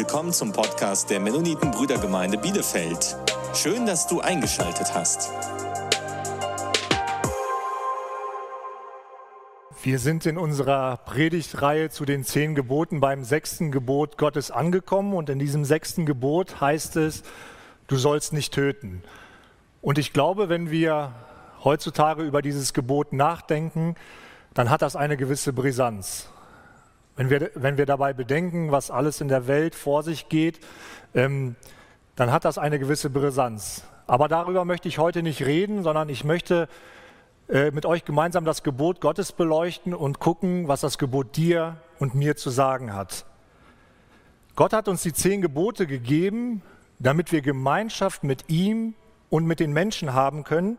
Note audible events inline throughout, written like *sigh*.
Willkommen zum Podcast der Mennoniten Brüdergemeinde Bielefeld. Schön, dass du eingeschaltet hast. Wir sind in unserer Predigtreihe zu den zehn Geboten beim sechsten Gebot Gottes angekommen und in diesem sechsten Gebot heißt es, du sollst nicht töten. Und ich glaube, wenn wir heutzutage über dieses Gebot nachdenken, dann hat das eine gewisse Brisanz. Wenn wir, wenn wir dabei bedenken, was alles in der Welt vor sich geht, ähm, dann hat das eine gewisse Brisanz. Aber darüber möchte ich heute nicht reden, sondern ich möchte äh, mit euch gemeinsam das Gebot Gottes beleuchten und gucken, was das Gebot dir und mir zu sagen hat. Gott hat uns die zehn Gebote gegeben, damit wir Gemeinschaft mit ihm und mit den Menschen haben können.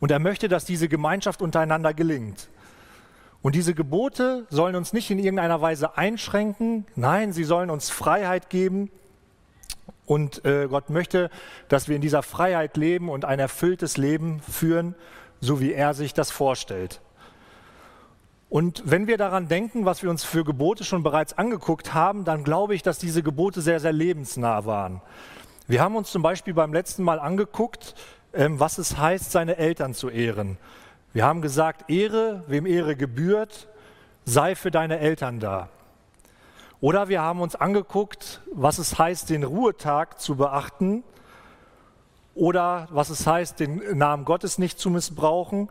Und er möchte, dass diese Gemeinschaft untereinander gelingt. Und diese Gebote sollen uns nicht in irgendeiner Weise einschränken, nein, sie sollen uns Freiheit geben. Und äh, Gott möchte, dass wir in dieser Freiheit leben und ein erfülltes Leben führen, so wie er sich das vorstellt. Und wenn wir daran denken, was wir uns für Gebote schon bereits angeguckt haben, dann glaube ich, dass diese Gebote sehr, sehr lebensnah waren. Wir haben uns zum Beispiel beim letzten Mal angeguckt, ähm, was es heißt, seine Eltern zu ehren. Wir haben gesagt, Ehre, wem Ehre gebührt, sei für deine Eltern da. Oder wir haben uns angeguckt, was es heißt, den Ruhetag zu beachten oder was es heißt, den Namen Gottes nicht zu missbrauchen.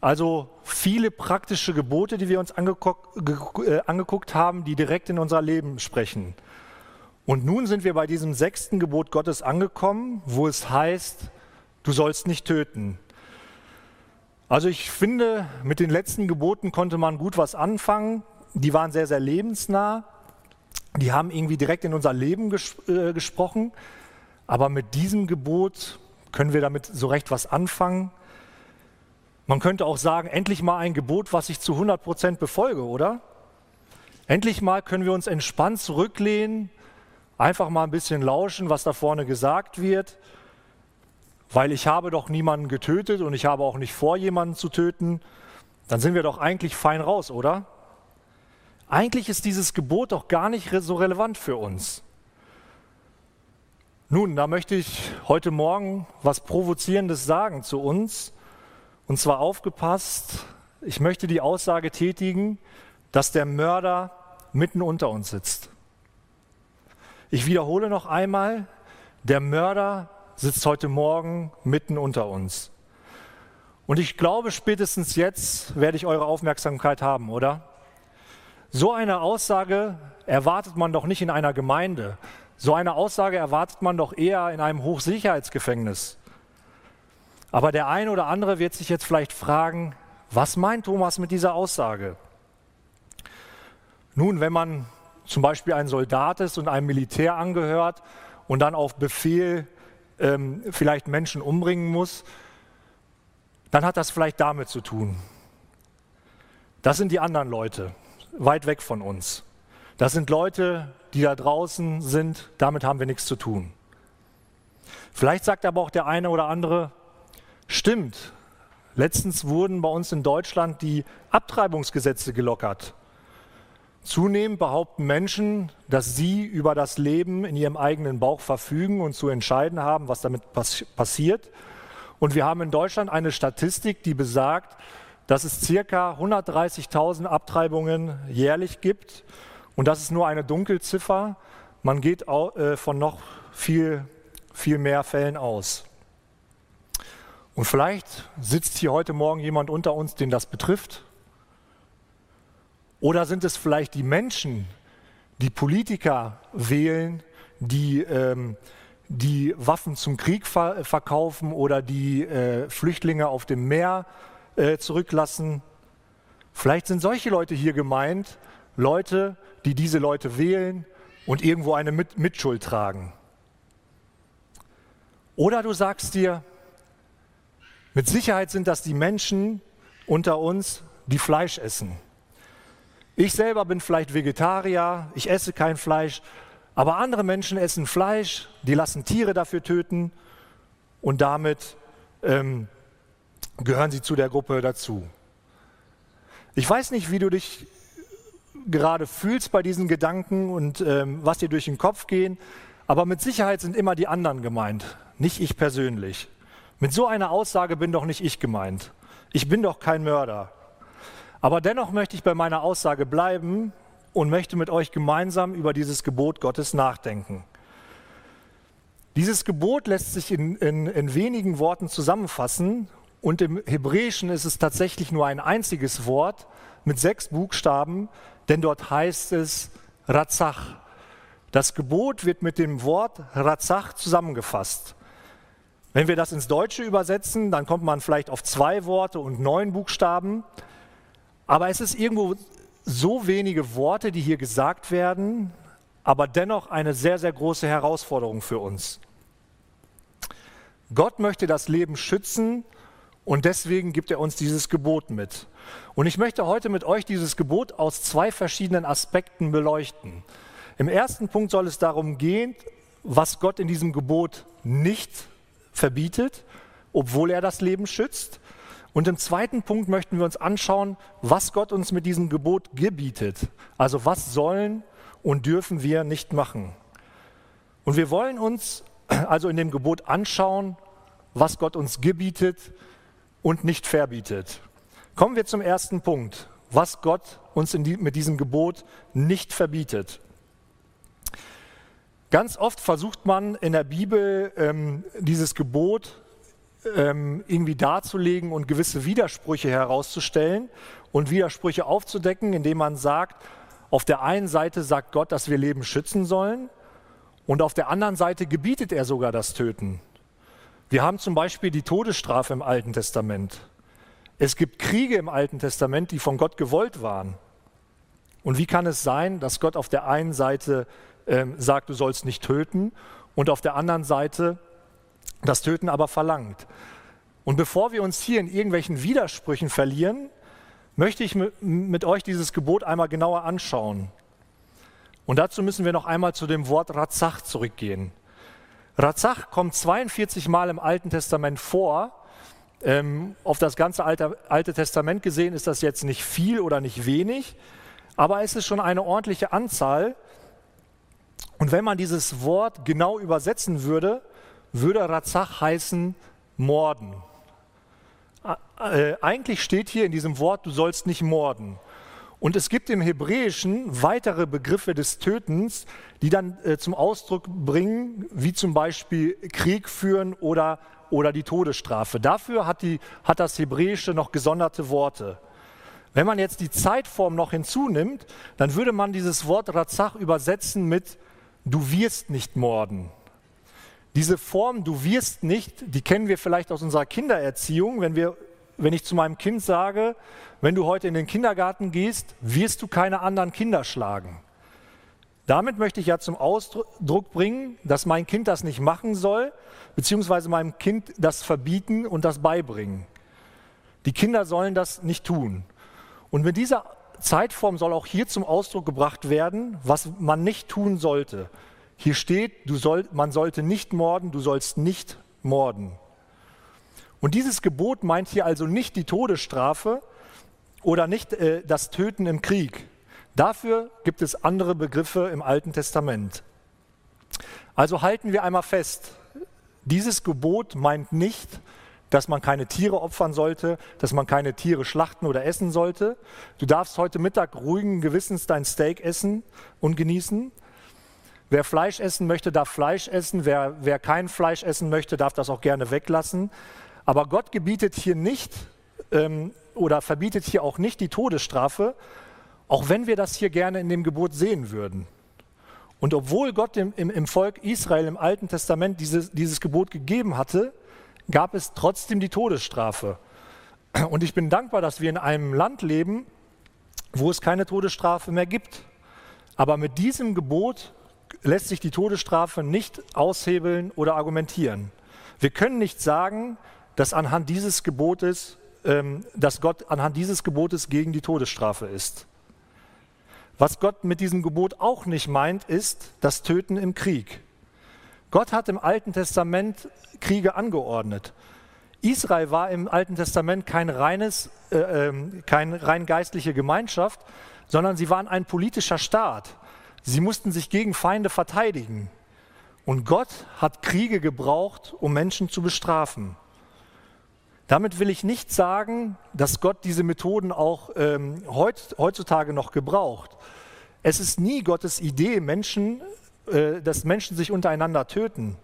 Also viele praktische Gebote, die wir uns angeguckt, äh, haben, die direkt in unser Leben sprechen. Und nun sind wir bei diesem sechsten Gebot Gottes angekommen, wo es heißt, du sollst nicht töten. Also ich finde, mit den letzten Geboten konnte man gut was anfangen. Die waren sehr, sehr lebensnah. Die haben irgendwie direkt in unser Leben ges äh, gesprochen. Aber mit diesem Gebot können wir damit so recht was anfangen. Man könnte auch sagen, endlich mal ein Gebot, was ich zu 100 Prozent befolge, oder? Endlich mal können wir uns entspannt zurücklehnen, einfach mal ein bisschen lauschen, was da vorne gesagt wird weil ich habe doch niemanden getötet und ich habe auch nicht vor, jemanden zu töten, dann sind wir doch eigentlich fein raus, oder? Eigentlich ist dieses Gebot doch gar nicht so relevant für uns. Nun, da möchte ich heute Morgen was Provozierendes sagen zu uns. Und zwar aufgepasst, ich möchte die Aussage tätigen, dass der Mörder mitten unter uns sitzt. Ich wiederhole noch einmal, der Mörder sitzt heute Morgen mitten unter uns. Und ich glaube, spätestens jetzt werde ich eure Aufmerksamkeit haben, oder? So eine Aussage erwartet man doch nicht in einer Gemeinde. So eine Aussage erwartet man doch eher in einem Hochsicherheitsgefängnis. Aber der eine oder andere wird sich jetzt vielleicht fragen, was meint Thomas mit dieser Aussage? Nun, wenn man zum Beispiel ein Soldat ist und einem Militär angehört und dann auf Befehl ähm, vielleicht Menschen umbringen muss, dann hat das vielleicht damit zu tun. Das sind die anderen Leute, weit weg von uns. Das sind Leute, die da draußen sind, damit haben wir nichts zu tun. Vielleicht sagt aber auch der eine oder andere, stimmt, letztens wurden bei uns in Deutschland die Abtreibungsgesetze gelockert. Zunehmend behaupten Menschen, dass sie über das Leben in ihrem eigenen Bauch verfügen und zu entscheiden haben, was damit pass passiert. Und wir haben in Deutschland eine Statistik, die besagt, dass es circa 130.000 Abtreibungen jährlich gibt. Und das ist nur eine Dunkelziffer. Man geht äh, von noch viel, viel mehr Fällen aus. Und vielleicht sitzt hier heute Morgen jemand unter uns, den das betrifft. Oder sind es vielleicht die Menschen, die Politiker wählen, die ähm, die Waffen zum Krieg ver verkaufen oder die äh, Flüchtlinge auf dem Meer äh, zurücklassen? Vielleicht sind solche Leute hier gemeint, Leute, die diese Leute wählen und irgendwo eine Mit Mitschuld tragen. Oder du sagst dir, mit Sicherheit sind das die Menschen unter uns, die Fleisch essen ich selber bin vielleicht Vegetarier, ich esse kein Fleisch, aber andere Menschen essen Fleisch, die lassen Tiere dafür töten und damit ähm, gehören sie zu der Gruppe dazu. Ich weiß nicht, wie du dich gerade fühlst bei diesen Gedanken und ähm, was dir durch den Kopf gehen. Aber mit Sicherheit sind immer die anderen gemeint, nicht ich persönlich. Mit so einer Aussage bin doch nicht ich gemeint. Ich bin doch kein Mörder. Aber dennoch möchte ich bei meiner Aussage bleiben und möchte mit euch gemeinsam über dieses Gebot Gottes nachdenken. Dieses Gebot lässt sich in, in, in wenigen Worten zusammenfassen und im Hebräischen ist es tatsächlich nur ein einziges Wort mit sechs Buchstaben, denn dort heißt es Razach. Das Gebot wird mit dem Wort Razach zusammengefasst. Wenn wir das ins Deutsche übersetzen, dann kommt man vielleicht auf zwei Worte und neun Buchstaben. Aber es ist irgendwo so wenige Worte, die hier gesagt werden, aber dennoch eine sehr, sehr große Herausforderung für uns. Gott möchte das Leben schützen und deswegen gibt er uns dieses Gebot mit. Und ich möchte heute mit euch dieses Gebot aus zwei verschiedenen Aspekten beleuchten. Im ersten Punkt soll es darum gehen, was Gott in diesem Gebot nicht verbietet, obwohl er das Leben schützt. Und im zweiten Punkt möchten wir uns anschauen, was Gott uns mit diesem Gebot gebietet. Also was sollen und dürfen wir nicht machen. Und wir wollen uns *clears throat* also in dem Gebot anschauen, was Gott uns gebietet und nicht verbietet. Kommen wir zum ersten Punkt, was Gott uns die, mit diesem Gebot nicht verbietet. Ganz oft versucht man in der Bibel ähm, dieses Gebot ähm, irgendwie darzulegen und gewisse Widersprüche herauszustellen und Widersprüche aufzudecken, indem man sagt, auf der einen Seite sagt Gott, dass wir Leben schützen sollen und auf der anderen Seite gebietet er sogar das Töten. Wir haben zum Beispiel die Todesstrafe im Alten Testament. Es gibt Kriege im Alten Testament, die von Gott gewollt waren. Und wie kann es sein, dass Gott auf der einen Seite ähm, sagt, du sollst nicht töten und auf der anderen Seite das Töten aber verlangt? Und bevor wir uns hier in irgendwelchen Widersprüchen verlieren, möchte ich mit euch dieses Gebot einmal genauer anschauen. Und dazu müssen wir noch einmal zu dem Wort Razach zurückgehen. Razach kommt 42 Mal im Alten Testament vor. Ähm, auf das ganze Alte, Alte Testament gesehen ist das jetzt nicht viel oder nicht wenig, aber es ist schon eine ordentliche Anzahl. Und wenn man dieses Wort genau übersetzen würde, würde Razach heißen morden. Äh, eigentlich steht hier in diesem Wort, du sollst nicht morden. Und es gibt im Hebräischen weitere Begriffe des Tötens, die dann äh, zum Ausdruck bringen, wie zum Beispiel Krieg führen oder, oder die Todesstrafe. Dafür hat, die, hat das Hebräische noch gesonderte Worte. Wenn man jetzt die Zeitform noch hinzunimmt, dann würde man dieses Wort Razach übersetzen mit Du wirst nicht morden. Diese Form, du wirst nicht, die kennen wir vielleicht aus unserer Kindererziehung, wenn wir wenn ich zu meinem Kind sage, wenn du heute in den Kindergarten gehst, wirst du keine anderen Kinder schlagen. Damit möchte ich ja zum Ausdruck bringen, dass mein Kind das nicht machen soll, beziehungsweise meinem Kind das verbieten und das beibringen. Die Kinder sollen das nicht tun. Und mit dieser Zeitform soll auch hier zum Ausdruck gebracht werden, was man nicht tun sollte. Hier steht, soll, man sollte nicht morden, du sollst nicht morden. Und dieses Gebot meint hier also nicht die Todesstrafe oder nicht äh, das Töten im Krieg. Dafür gibt es andere Begriffe im Alten Testament. Also halten wir einmal fest, dieses Gebot meint nicht, dass man keine Tiere opfern sollte, dass man keine Tiere schlachten oder essen sollte. Du darfst heute Mittag ruhigen Gewissens dein Steak essen und genießen. Wer Fleisch essen möchte, darf Fleisch essen. Wer, wer kein Fleisch essen möchte, darf das auch gerne weglassen. Aber Gott gebietet hier nicht ähm, oder verbietet hier auch nicht die Todesstrafe, auch wenn wir das hier gerne in dem Gebot sehen würden. Und obwohl Gott im, im, im Volk Israel im Alten Testament dieses, dieses Gebot gegeben hatte, gab es trotzdem die Todesstrafe. Und ich bin dankbar, dass wir in einem Land leben, wo es keine Todesstrafe mehr gibt. Aber mit diesem Gebot lässt sich die Todesstrafe nicht aushebeln oder argumentieren. Wir können nicht sagen, dass anhand dieses Gebotes, ähm, dass Gott anhand dieses Gebotes gegen die Todesstrafe ist. Was Gott mit diesem Gebot auch nicht meint, ist das Töten im Krieg. Gott hat im Alten Testament Kriege angeordnet. Israel war im Alten Testament kein reines, äh, äh, keine rein geistliche Gemeinschaft, sondern sie waren ein politischer Staat. Sie mussten sich gegen Feinde verteidigen. Und Gott hat Kriege gebraucht, um Menschen zu bestrafen. Damit will ich nicht sagen, dass Gott diese Methoden auch ähm, heut, heutzutage noch gebraucht. Es ist nie Gottes Idee, Menschen, äh, dass Menschen sich untereinander töten.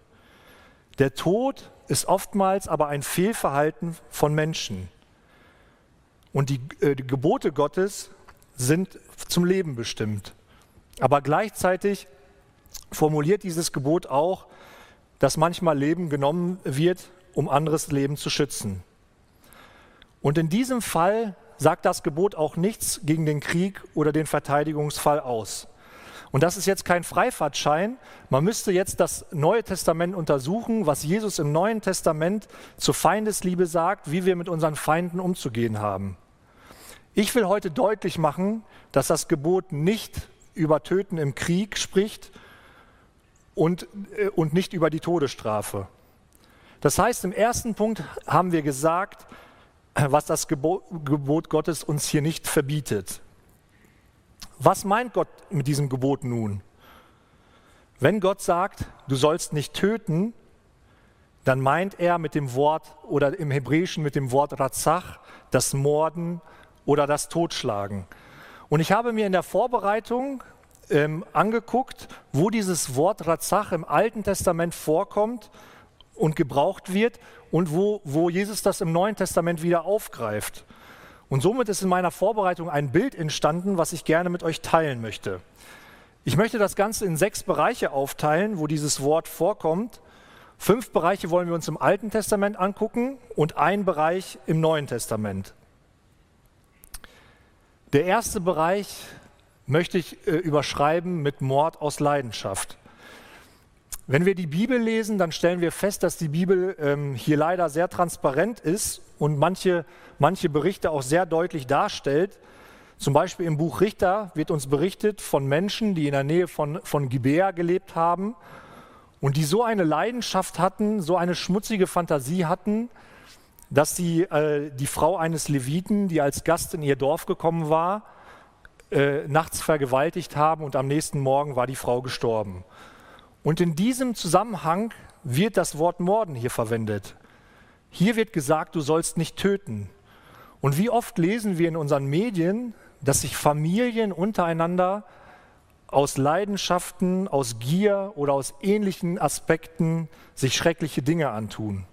Der Tod ist oftmals aber ein Fehlverhalten von Menschen. Und die, äh, die Gebote Gottes sind zum Leben bestimmt. Aber gleichzeitig formuliert dieses Gebot auch, dass manchmal Leben genommen wird, um anderes Leben zu schützen. Und in diesem Fall sagt das Gebot auch nichts gegen den Krieg oder den Verteidigungsfall aus. Und das ist jetzt kein Freifahrtschein. Man müsste jetzt das Neue Testament untersuchen, was Jesus im Neuen Testament zur Feindesliebe sagt, wie wir mit unseren Feinden umzugehen haben. Ich will heute deutlich machen, dass das Gebot nicht über Töten im Krieg spricht und, äh, und nicht über die Todesstrafe. Das heißt, im ersten Punkt haben wir gesagt, was das Gebot Gottes uns hier nicht verbietet. Was meint Gott mit diesem Gebot nun? Wenn Gott sagt, du sollst nicht töten, dann meint er mit dem Wort oder im Hebräischen mit dem Wort Ratzach das Morden oder das Totschlagen. Und ich habe mir in der Vorbereitung ähm, angeguckt, wo dieses Wort Ratzach im Alten Testament vorkommt und gebraucht wird und wo, wo Jesus das im Neuen Testament wieder aufgreift. Und somit ist in meiner Vorbereitung ein Bild entstanden, was ich gerne mit euch teilen möchte. Ich möchte das Ganze in sechs Bereiche aufteilen, wo dieses Wort vorkommt. Fünf Bereiche wollen wir uns im Alten Testament angucken und ein Bereich im Neuen Testament. Der erste Bereich möchte ich äh, überschreiben mit Mord aus Leidenschaft. Wenn wir die Bibel lesen, dann stellen wir fest, dass die Bibel ähm, hier leider sehr transparent ist und manche, manche Berichte auch sehr deutlich darstellt. Zum Beispiel im Buch Richter wird uns berichtet von Menschen, die in der Nähe von, von Gibea gelebt haben und die so eine Leidenschaft hatten, so eine schmutzige Fantasie hatten, dass sie äh, die Frau eines Leviten, die als Gast in ihr Dorf gekommen war, äh, nachts vergewaltigt haben und am nächsten Morgen war die Frau gestorben. Und in diesem Zusammenhang wird das Wort Morden hier verwendet. Hier wird gesagt, du sollst nicht töten. Und wie oft lesen wir in unseren Medien, dass sich Familien untereinander aus Leidenschaften, aus Gier oder aus ähnlichen Aspekten sich schreckliche Dinge antun.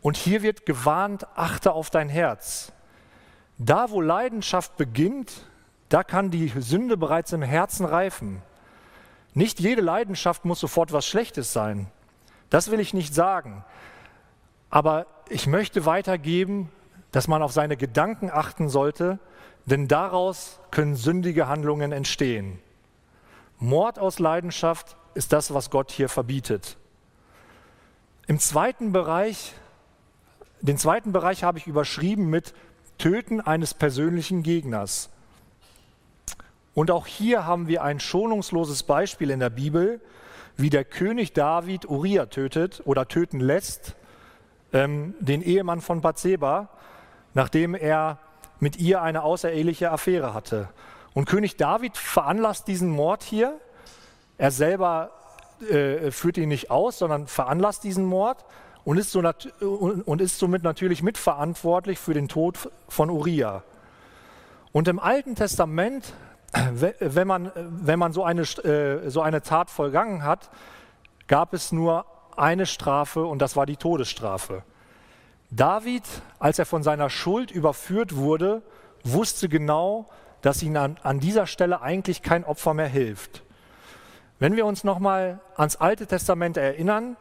Und hier wird gewarnt, achte auf dein Herz. Da, wo Leidenschaft beginnt, da kann die Sünde bereits im Herzen reifen. Nicht jede Leidenschaft muss sofort was Schlechtes sein. Das will ich nicht sagen. Aber ich möchte weitergeben, dass man auf seine Gedanken achten sollte, denn daraus können sündige Handlungen entstehen. Mord aus Leidenschaft ist das, was Gott hier verbietet. Im zweiten Bereich, den zweiten Bereich habe ich überschrieben mit Töten eines persönlichen Gegners. Und auch hier haben wir ein schonungsloses Beispiel in der Bibel, wie der König David Uriah tötet oder töten lässt, ähm, den Ehemann von Bathseba, nachdem er mit ihr eine außereheliche Affäre hatte. Und König David veranlasst diesen Mord hier. Er selber äh, führt ihn nicht aus, sondern veranlasst diesen Mord und ist, so und ist somit natürlich mitverantwortlich für den Tod von Uriah. Und im Alten Testament, *clears throat* wenn man, wenn man so, eine, äh, so eine Tat vollgangen hat, gab es nur eine Strafe und das war die Todesstrafe. David, als er von seiner Schuld überführt wurde, wusste genau, dass ihm an, an dieser Stelle eigentlich kein Opfer mehr hilft. Wenn wir uns nochmal ans Alte Testament erinnern,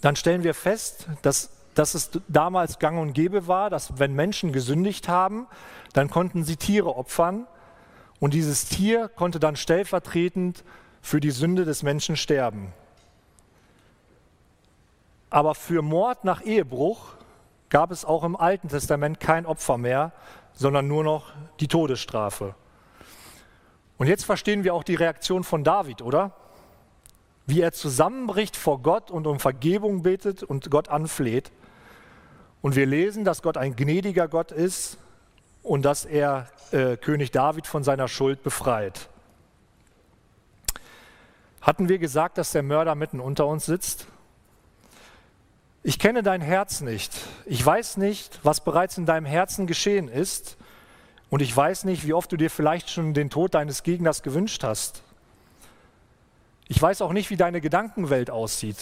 dann stellen wir fest, dass, dass es damals gang und gäbe war, dass wenn Menschen gesündigt haben, dann konnten sie Tiere opfern und dieses Tier konnte dann stellvertretend für die Sünde des Menschen sterben. Aber für Mord nach Ehebruch gab es auch im Alten Testament kein Opfer mehr, sondern nur noch die Todesstrafe. Und jetzt verstehen wir auch die Reaktion von David, oder? Wie er zusammenbricht vor Gott und um Vergebung betet und Gott anfleht. Und wir lesen, dass Gott ein gnädiger Gott ist und dass er äh, König David von seiner Schuld befreit. Hatten wir gesagt, dass der Mörder mitten unter uns sitzt? Ich kenne dein Herz nicht. Ich weiß nicht, was bereits in deinem Herzen geschehen ist. Und ich weiß nicht, wie oft du dir vielleicht schon den Tod deines Gegners gewünscht hast. Ich weiß auch nicht, wie deine Gedankenwelt aussieht.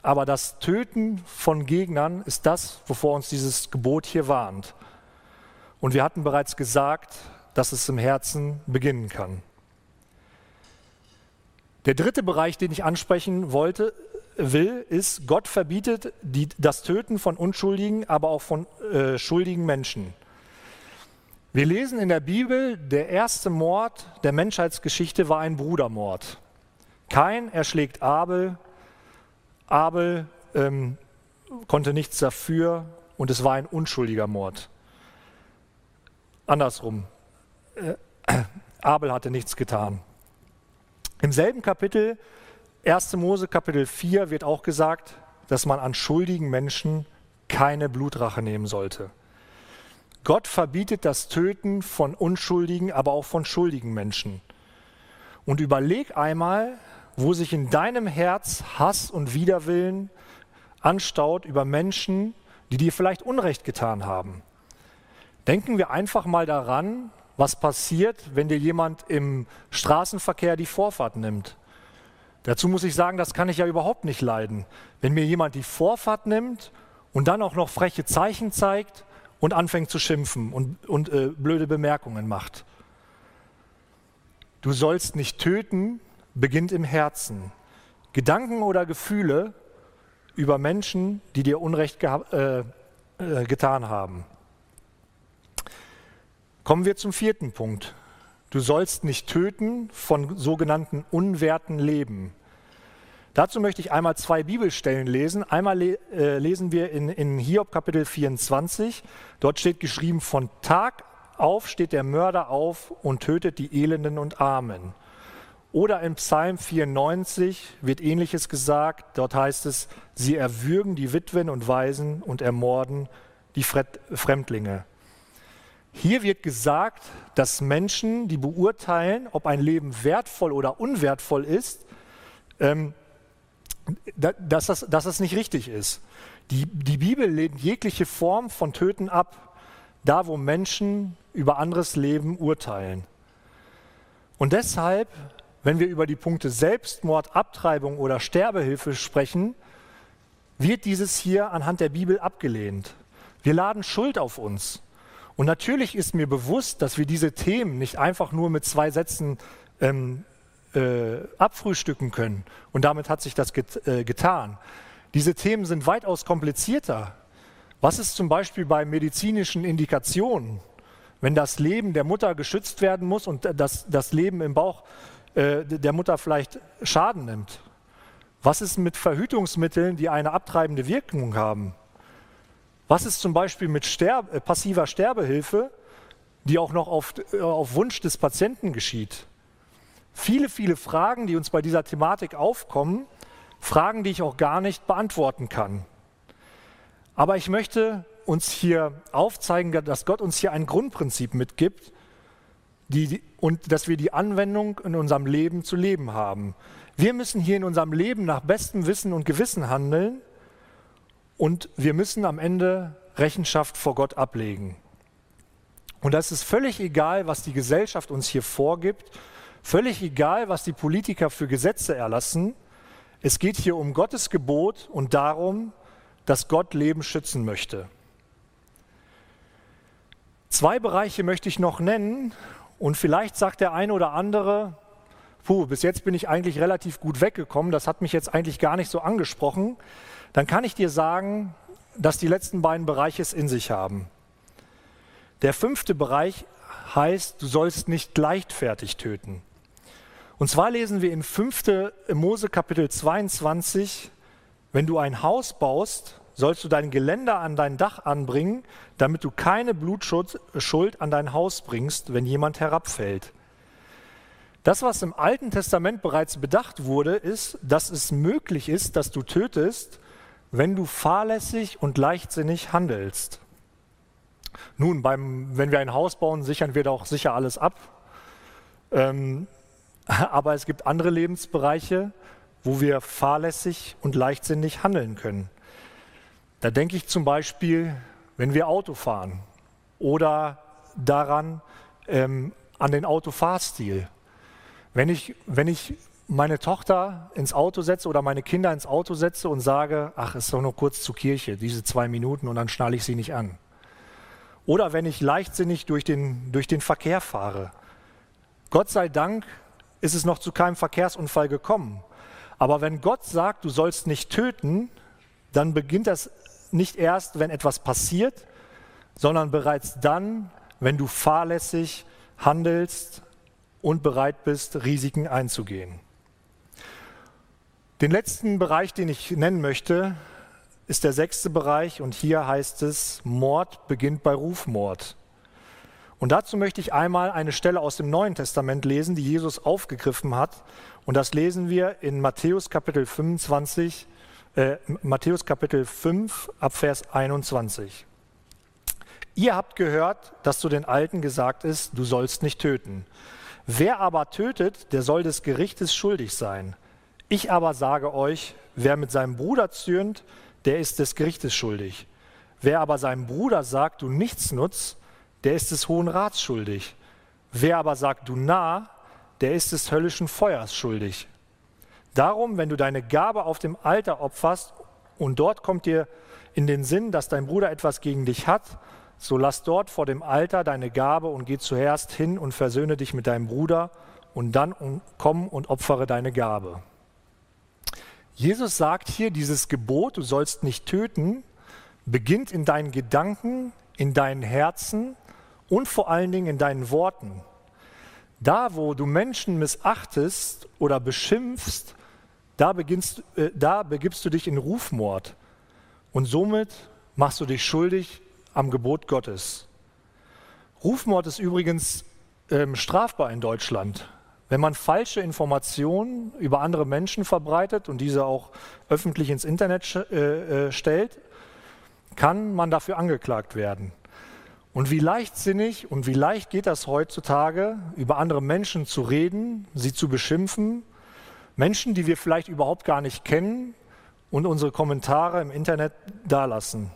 Aber das Töten von Gegnern ist das, wovor uns dieses Gebot hier warnt. Und wir hatten bereits gesagt, dass es im Herzen beginnen kann. Der dritte Bereich, den ich ansprechen wollte, will, ist, Gott verbietet die, das Töten von Unschuldigen, aber auch von äh, schuldigen Menschen. Wir lesen in der Bibel, der erste Mord der Menschheitsgeschichte war ein Brudermord. Kain erschlägt Abel, Abel ähm, konnte nichts dafür und es war ein unschuldiger Mord. Andersrum, äh, Abel hatte nichts getan. Im selben Kapitel, 1. Mose Kapitel 4, wird auch gesagt, dass man an schuldigen Menschen keine Blutrache nehmen sollte. Gott verbietet das Töten von unschuldigen, aber auch von schuldigen Menschen. Und überleg einmal, wo sich in deinem Herz Hass und Widerwillen anstaut über Menschen, die dir vielleicht Unrecht getan haben. Denken wir einfach mal daran, was passiert, wenn dir jemand im Straßenverkehr die Vorfahrt nimmt. Dazu muss ich sagen, das kann ich ja überhaupt nicht leiden. Wenn mir jemand die Vorfahrt nimmt und dann auch noch freche Zeichen zeigt und anfängt zu schimpfen und, und äh, blöde Bemerkungen macht. Du sollst nicht töten, beginnt im Herzen. Gedanken oder Gefühle über Menschen, die dir Unrecht äh, äh, getan haben. Kommen wir zum vierten Punkt. Du sollst nicht töten von sogenannten unwerten Leben. Dazu möchte ich einmal zwei Bibelstellen lesen. Einmal le äh, lesen wir in, in Hiob Kapitel 24. Dort steht geschrieben, von Tag auf steht der Mörder auf und tötet die Elenden und Armen. Oder in Psalm 94 wird ähnliches gesagt. Dort heißt es, sie erwürgen die Witwen und Waisen und ermorden die Fremdlinge. Hier wird gesagt, dass Menschen, die beurteilen, ob ein Leben wertvoll oder unwertvoll ist, ähm, dass, das, dass das nicht richtig ist. Die, die Bibel lehnt jegliche Form von Töten ab, da wo Menschen über anderes Leben urteilen. Und deshalb, wenn wir über die Punkte Selbstmord, Abtreibung oder Sterbehilfe sprechen, wird dieses hier anhand der Bibel abgelehnt. Wir laden Schuld auf uns. Und natürlich ist mir bewusst, dass wir diese Themen nicht einfach nur mit zwei Sätzen ähm, äh, abfrühstücken können. Und damit hat sich das get, äh, getan. Diese Themen sind weitaus komplizierter. Was ist zum Beispiel bei medizinischen Indikationen, wenn das Leben der Mutter geschützt werden muss und das, das Leben im Bauch äh, der Mutter vielleicht Schaden nimmt? Was ist mit Verhütungsmitteln, die eine abtreibende Wirkung haben? Was ist zum Beispiel mit Sterb äh, passiver Sterbehilfe, die auch noch auf, äh, auf Wunsch des Patienten geschieht? Viele, viele Fragen, die uns bei dieser Thematik aufkommen, Fragen, die ich auch gar nicht beantworten kann. Aber ich möchte uns hier aufzeigen, dass Gott uns hier ein Grundprinzip mitgibt die, und dass wir die Anwendung in unserem Leben zu leben haben. Wir müssen hier in unserem Leben nach bestem Wissen und Gewissen handeln und wir müssen am Ende Rechenschaft vor Gott ablegen. Und das ist völlig egal, was die Gesellschaft uns hier vorgibt, völlig egal, was die Politiker für Gesetze erlassen. Es geht hier um Gottes Gebot und darum, dass Gott Leben schützen möchte. Zwei Bereiche möchte ich noch nennen und vielleicht sagt der eine oder andere, puh, bis jetzt bin ich eigentlich relativ gut weggekommen, das hat mich jetzt eigentlich gar nicht so angesprochen dann kann ich dir sagen, dass die letzten beiden Bereiche es in sich haben. Der fünfte Bereich heißt, du sollst nicht leichtfertig töten. Und zwar lesen wir in 5. Mose Kapitel 22, wenn du ein Haus baust, sollst du dein Geländer an dein Dach anbringen, damit du keine Blutschuld an dein Haus bringst, wenn jemand herabfällt. Das, was im Alten Testament bereits bedacht wurde, ist, dass es möglich ist, dass du tötest, wenn du fahrlässig und leichtsinnig handelst. Nun, beim, wenn wir ein Haus bauen, sichern wir doch sicher alles ab. Ähm, *laughs* aber es gibt andere Lebensbereiche, wo wir fahrlässig und leichtsinnig handeln können. Da denke ich zum Beispiel, wenn wir Auto fahren oder daran, ähm, an den Autofahrstil. Wenn ich, wenn ich meine Tochter ins Auto setze oder meine Kinder ins Auto setze und sage, ach, ist doch nur kurz zur Kirche, diese zwei Minuten und dann schnalle ich sie nicht an. Oder wenn ich leichtsinnig durch den, durch den Verkehr fahre. Gott sei Dank ist es noch zu keinem Verkehrsunfall gekommen. Aber wenn Gott sagt, du sollst nicht töten, dann beginnt das nicht erst, wenn etwas passiert, sondern bereits dann, wenn du fahrlässig handelst und bereit bist, Risiken einzugehen. Den letzten Bereich, den ich nennen möchte, ist der sechste Bereich und hier heißt es, Mord beginnt bei Rufmord. Und dazu möchte ich einmal eine Stelle aus dem Neuen Testament lesen, die Jesus aufgegriffen hat. Und das lesen wir in Matthäus Kapitel 25, äh, Matthäus Kapitel 5 ab Vers 21. Ihr habt gehört, dass zu den Alten gesagt ist, du sollst nicht töten. Wer aber tötet, der soll des Gerichtes schuldig sein. Ich aber sage euch, wer mit seinem Bruder zürnt, der ist des Gerichtes schuldig. Wer aber seinem Bruder sagt, du nichts nutzt, der ist des Hohen Rats schuldig. Wer aber sagt, du nah, der ist des höllischen Feuers schuldig. Darum, wenn du deine Gabe auf dem Alter opferst und dort kommt dir in den Sinn, dass dein Bruder etwas gegen dich hat, so lass dort vor dem Alter deine Gabe und geh zuerst hin und versöhne dich mit deinem Bruder und dann komm und opfere deine Gabe. Jesus sagt hier, dieses Gebot, du sollst nicht töten, beginnt in deinen Gedanken, in deinen Herzen und vor allen Dingen in deinen Worten. Da, wo du Menschen missachtest oder beschimpfst, da, beginnst, äh, da begibst du dich in Rufmord und somit machst du dich schuldig am Gebot Gottes. Rufmord ist übrigens ähm, strafbar in Deutschland. Wenn man falsche Informationen über andere Menschen verbreitet und diese auch öffentlich ins Internet äh, äh, stellt, kann man dafür angeklagt werden. Und wie leichtsinnig und wie leicht geht das heutzutage, über andere Menschen zu reden, sie zu beschimpfen, Menschen, die wir vielleicht überhaupt gar nicht kennen und unsere Kommentare im Internet dalassen.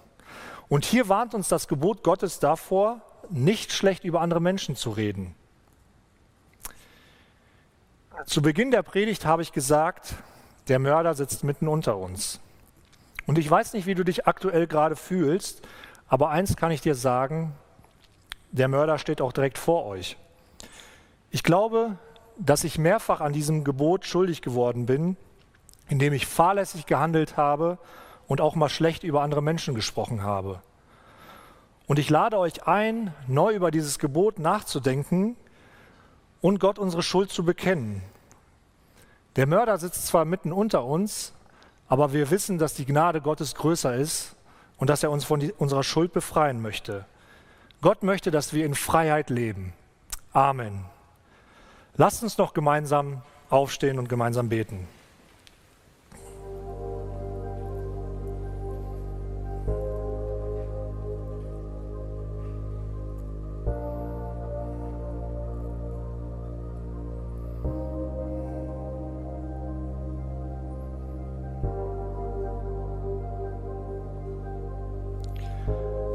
Und hier warnt uns das Gebot Gottes davor, nicht schlecht über andere Menschen zu reden. Zu Beginn der Predigt habe ich gesagt, der Mörder sitzt mitten unter uns. Und ich weiß nicht, wie du dich aktuell gerade fühlst, aber eins kann ich dir sagen, der Mörder steht auch direkt vor euch. Ich glaube, dass ich mehrfach an diesem Gebot schuldig geworden bin, indem ich fahrlässig gehandelt habe und auch mal schlecht über andere Menschen gesprochen habe. Und ich lade euch ein, neu über dieses Gebot nachzudenken und Gott unsere Schuld zu bekennen. Der Mörder sitzt zwar mitten unter uns, aber wir wissen, dass die Gnade Gottes größer ist und dass er uns von unserer Schuld befreien möchte. Gott möchte, dass wir in Freiheit leben. Amen. Lasst uns noch gemeinsam aufstehen und gemeinsam beten.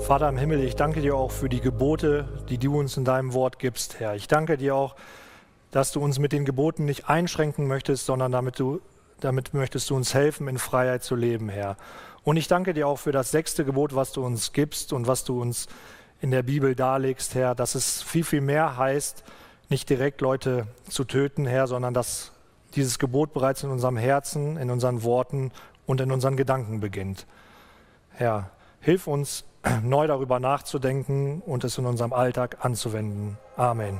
Vater im Himmel, ich danke dir auch für die Gebote, die du uns in deinem Wort gibst, Herr. Ich danke dir auch, dass du uns mit den Geboten nicht einschränken möchtest, sondern damit, du, damit möchtest du uns helfen, in Freiheit zu leben, Herr. Und ich danke dir auch für das sechste Gebot, was du uns gibst und was du uns in der Bibel darlegst, Herr, dass es viel, viel mehr heißt, nicht direkt Leute zu töten, Herr, sondern dass dieses Gebot bereits in unserem Herzen, in unseren Worten und in unseren Gedanken beginnt. Herr, hilf uns, *clears throat* neu darüber nachzudenken und es in unserem Alltag anzuwenden. Amen.